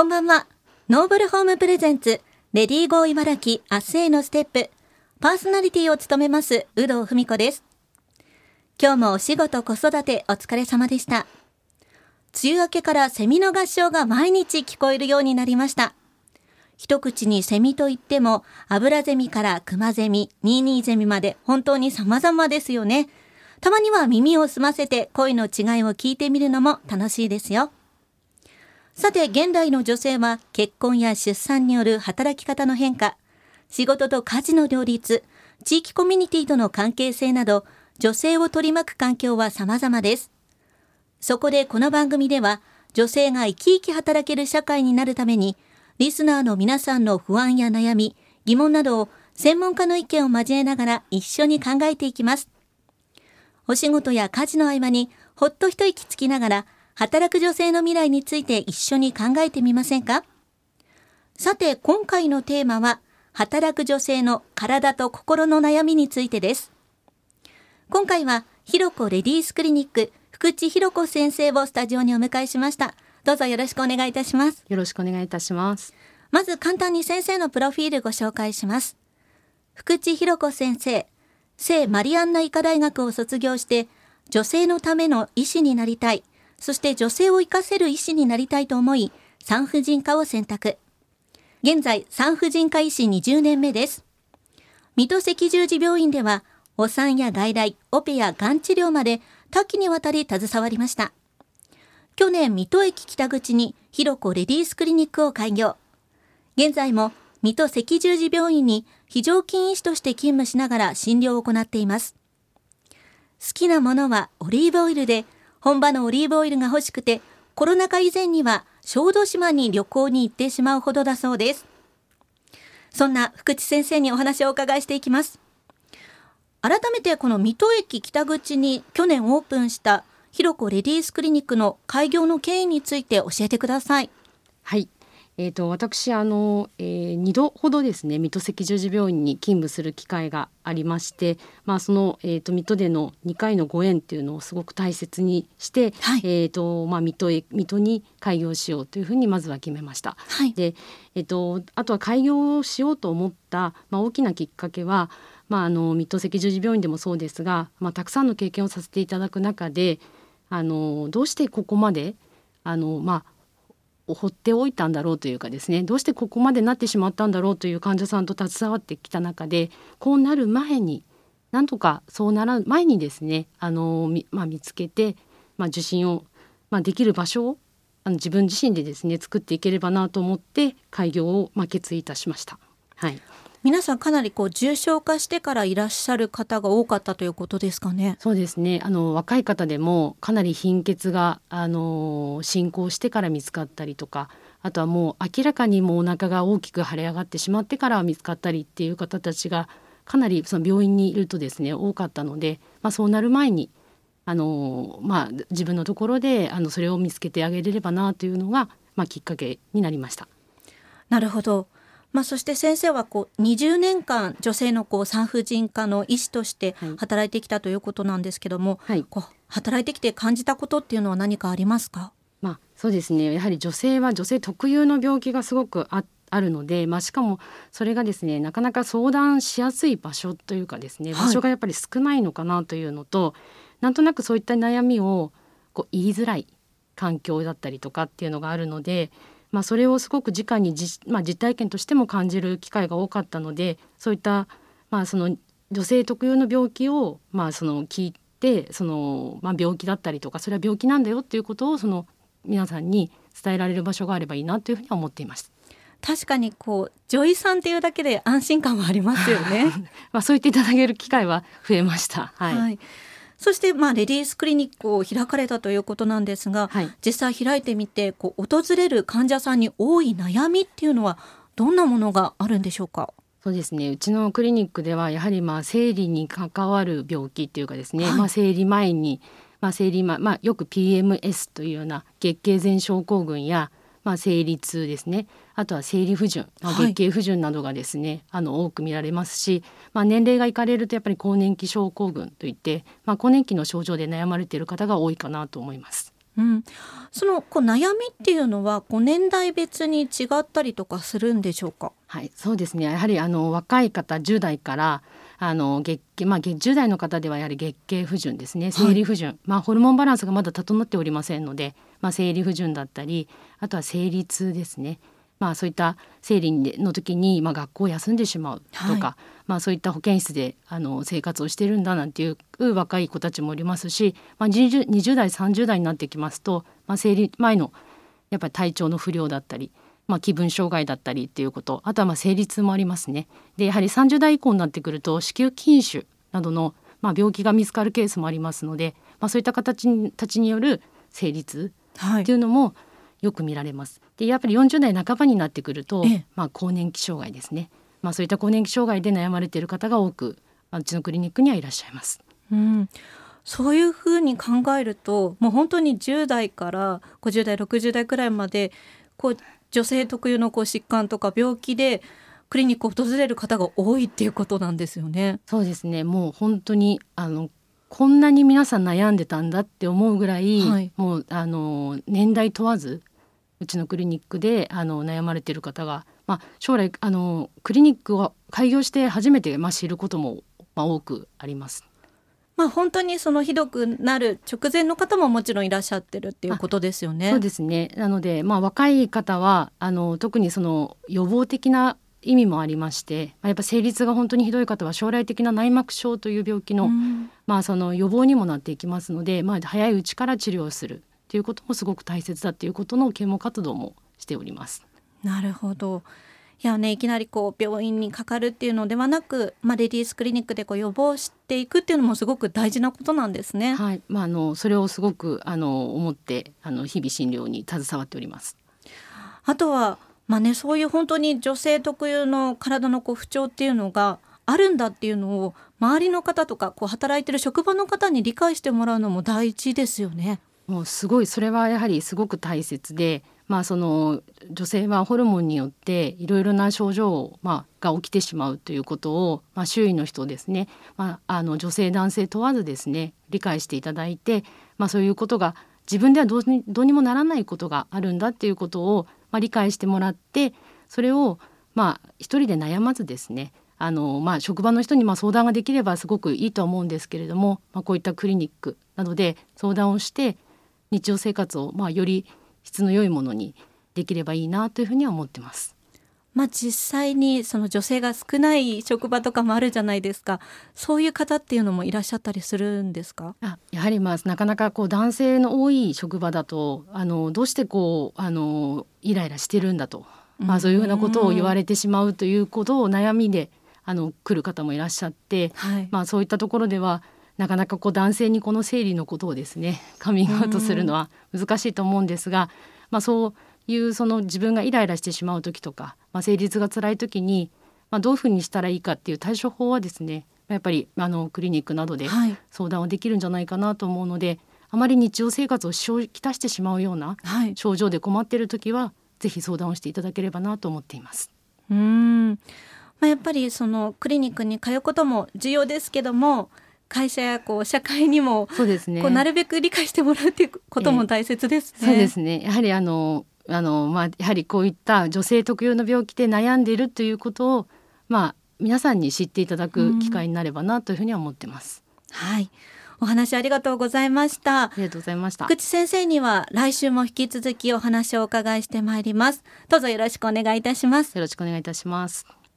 こんばんは。ノーブルホーム presents、レディーゴー茨城明日へのステップ。パーソナリティを務めます、有働文子です。今日もお仕事子育てお疲れ様でした。梅雨明けからセミの合唱が毎日聞こえるようになりました。一口にセミと言っても、アブラゼミからクマゼミ、ニーニーゼミまで本当に様々ですよね。たまには耳を澄ませて声の違いを聞いてみるのも楽しいですよ。さて、現代の女性は結婚や出産による働き方の変化、仕事と家事の両立、地域コミュニティとの関係性など、女性を取り巻く環境は様々です。そこでこの番組では、女性が生き生き働ける社会になるために、リスナーの皆さんの不安や悩み、疑問などを専門家の意見を交えながら一緒に考えていきます。お仕事や家事の合間にほっと一息つきながら働く女性の未来について一緒に考えてみませんか？さて今回のテーマは働く女性の体と心の悩みについてです。今回はひろこレディースクリニック福地ひろこ先生をスタジオにお迎えしました。どうぞよろしくお願いいたします。よろしくお願いいたします。まず簡単に先生のプロフィールご紹介します。福地ひろ子先生、聖マリアンナ医科大学を卒業して、女性のための医師になりたい、そして女性を生かせる医師になりたいと思い、産婦人科を選択。現在、産婦人科医師20年目です。水戸赤十字病院では、お産や外来、オペやがん治療まで多岐にわたり携わりました。去年、水戸駅北口に、ひろこレディースクリニックを開業。現在も水戸赤十字病院に非常勤医師として勤務しながら診療を行っています。好きなものはオリーブオイルで、本場のオリーブオイルが欲しくて、コロナ禍以前には小豆島に旅行に行ってしまうほどだそうです。そんな福地先生にお話をお伺いしていきます。改めてこの水戸駅北口に去年オープンしたひろこレディースクリニックの開業の経緯について教えてください。はい。えー、と私あの、えー、2度ほどですね水戸赤十字病院に勤務する機会がありまして、まあ、その、えー、と水戸での2回のご縁っていうのをすごく大切にして、はいえーとまあ、水戸へ水戸に開業しようというふうにまずは決めました。はい。で、えっと、あとは開業をしようと思った、まあ、大きなきっかけは、まあ、あの水戸赤十字病院でもそうですが、まあ、たくさんの経験をさせていただく中であのどうしてここまであの、まあ、放っておいたんだろうというかですねどうしてここまでなってしまったんだろうという患者さんと携わってきた中でこうなる前になんとかそうなら前にですねあの、まあ、見つけて、まあ、受診を、まあ、できる場所をあの自分自身でですね作っていければなと思って開業を、まあ、決意いたしました。はい、皆さんかなりこう重症化してからいらっしゃる方が多かったということですかね？そうですねあの若い方でもかなり貧血があの進行してから見つかったりとかあとはもう明らかにもうお腹が大きく腫れ上がってしまってから見つかったりっていう方たちがかなりその病院にいるとですね多かったので、まあ、そうなる前にあの、まあ、自分のところであのそれを見つけてあげれればなというのが、まあ、きっかけになりました。なるほど。まあ、そして先生はこう20年間女性のこう産婦人科の医師としてはい。働いてきたということなんですけども、はい。こう働いてきて感じたことっていうのは何かありますか？まあ、そうですね。やはり女性は女性特有の病気がすごくああるので、まあ、しかもそれがですねなかなか相談しやすい場所というかですねはい。場所がやっぱり少ないのかなというのと、なんとなくそういった悩みをこう言いづらい環境だったりとかっていうのがあるので、まあ、それをすごく直に実,、まあ、実体験としても感じる機会が多かったのでそういった、まあ、その女性特有の病気を、まあ、その聞いてその、まあ、病気だったりとかそれは病気なんだよっていうことをその皆さんに伝えられる場所があればいいなというふうには思っています。確かにこう女医さんっていうだけで安心感はありますよね。まあ、そう言っていただける機会は増えました。はい。はい。そしてまあレディースクリニックを開かれたということなんですが、はい。実際開いてみてこう訪れる患者さんに多い悩みっていうのはどんなものがあるんでしょうか？そうですね。うちのクリニックではやはりまあ生理に関わる病気っていうかですね、はい。まあ、生理前に、まあ、生理前、まあ、よく PMS というような月経前症候群や、まあ、生理痛ですねあとは生理不順、まあ、はい月経不順などがですね、あの多く見られますし、まあ、年齢がいかれるとやっぱり更年期症候群といって、まあ、更年期の症状で悩まれている方が多いかなと思います。うん、そのこう悩みっていうのはこう年代別に違ったりとかするんでしょうか？はい、そうですね。やはりあの若い方10代からあの月経まあ10代の方ではやはり月経不順ですね。生理不順、はい、まあホルモンバランスがまだ整っておりませんので、まあ生理不順だったり、あとは生理痛ですね。まあ、そういった生理の時に、まあ、学校を休んでしまうとか、はい、まあ、そういった保健室であの生活をしてるんだなんていう若い子たちもおりますし、まあ20、20, 代30代になってきますと、まあ、生理前のやっぱり体調の不良だったり、まあ、気分障害だったりっていうことあとはまあ生理痛もありますね。でやはり30代以降になってくると子宮筋腫などの、まあ、病気が見つかるケースもありますので、まあ、そういった形たちによる生理痛っていうのも、はいよく見られます。でやっぱり40代半ばになってくると、まあ、更年期障害ですね、まあ、そういった更年期障害で悩まれている方が多くうちのクリニックにはいらっしゃいます。うんそういうふうに考えるともう本当に10代から50代60代くらいまでこう女性特有のこう疾患とか病気でクリニックを訪れる方が多いっていうことなんですよね。そうですねもう本当にあのこんなに皆さん悩んでたんだって思うぐらい、はい、もうあの年代問わずうちのクリニックであの悩まれている方が、まあ、将来あのクリニックを開業して初めて、まあ、知ることも、まあ、多くあります。まあ、本当にそのひどくなる直前の方ももちろんいらっしゃってるっていうことですよね。そうですねなので、まあ、若い方はあの特にその予防的な意味もありまして、まあ、やっぱ生理痛が本当にひどい方は将来的な内膜症という病気の,、まあその予防にもなっていきますので、まあ、早いうちから治療するっていうこともすごく大切だっていうことの啓蒙活動もしております。なるほどいやねいきなりこう病院にかかるっていうのではなく、まあ、レディースクリニックでこう予防していくっていうのもすごく大事なことなんですね。はい、まああのそれをすごくあの思ってあの日々診療に携わっております。あとはまあねそういう本当に女性特有の体のこう不調っていうのがあるんだっていうのを周りの方とかこう働いてる職場の方に理解してもらうのも大事ですよね。もうすごいそれはやはりすごく大切で、まあ、その女性はホルモンによっていろいろな症状、まあ、が起きてしまうということを、まあ、周囲の人ですね、まあ、あの女性男性問わずですね理解していただいて、まあ、そういうことが自分ではどうにどうにもならないことがあるんだっていうことを、まあ、理解してもらってそれをまあ一人で悩まずですねあの、まあ、職場の人にま相談ができればすごくいいと思うんですけれども、まあ、こういったクリニックなどで相談をして日常生活をまあより質の良いものにできればいいなというふうには思ってます。まあ、実際にその女性が少ない職場とかもあるじゃないですか。そういう方っていうのもいらっしゃったりするんですか？あやはりまあなかなかこう男性の多い職場だとあのどうしてこうあのイライラしてるんだと、まあ、そういうふうなことを言われてしまうということを悩みであの来る方もいらっしゃって、はい、まあ、そういったところではなかなかこう男性にこの生理のことをですねカミングアウトするのは難しいと思うんですが、まあ、そういうその自分がイライラしてしまう時とか、まあ、生理痛が辛い時に、まあ、どういうふうにしたらいいかっていう対処法はですねやっぱりあのクリニックなどで相談はできるんじゃないかなと思うので、はい、あまり日常生活を支障をきたしてしまうような症状で困っている時は、はい、ぜひ相談をしていただければなと思っています。うん。まあ、やっぱりそのクリニックに通うことも重要ですけども会社やこう社会にもそうですね。こうなるべく理解してもらうっていうことも大切ですね。えー、そうですね。やはりあのあの、まあ、やはりこういった女性特有の病気で悩んでいるということを、まあ、皆さんに知っていただく機会になればなというふうには思ってます。はい。お話ありがとうございました。ありがとうございました。口先生には来週も引き続きお話をお伺いしてまいります。どうぞよろしくお願いいたします。よろしくお願いいたします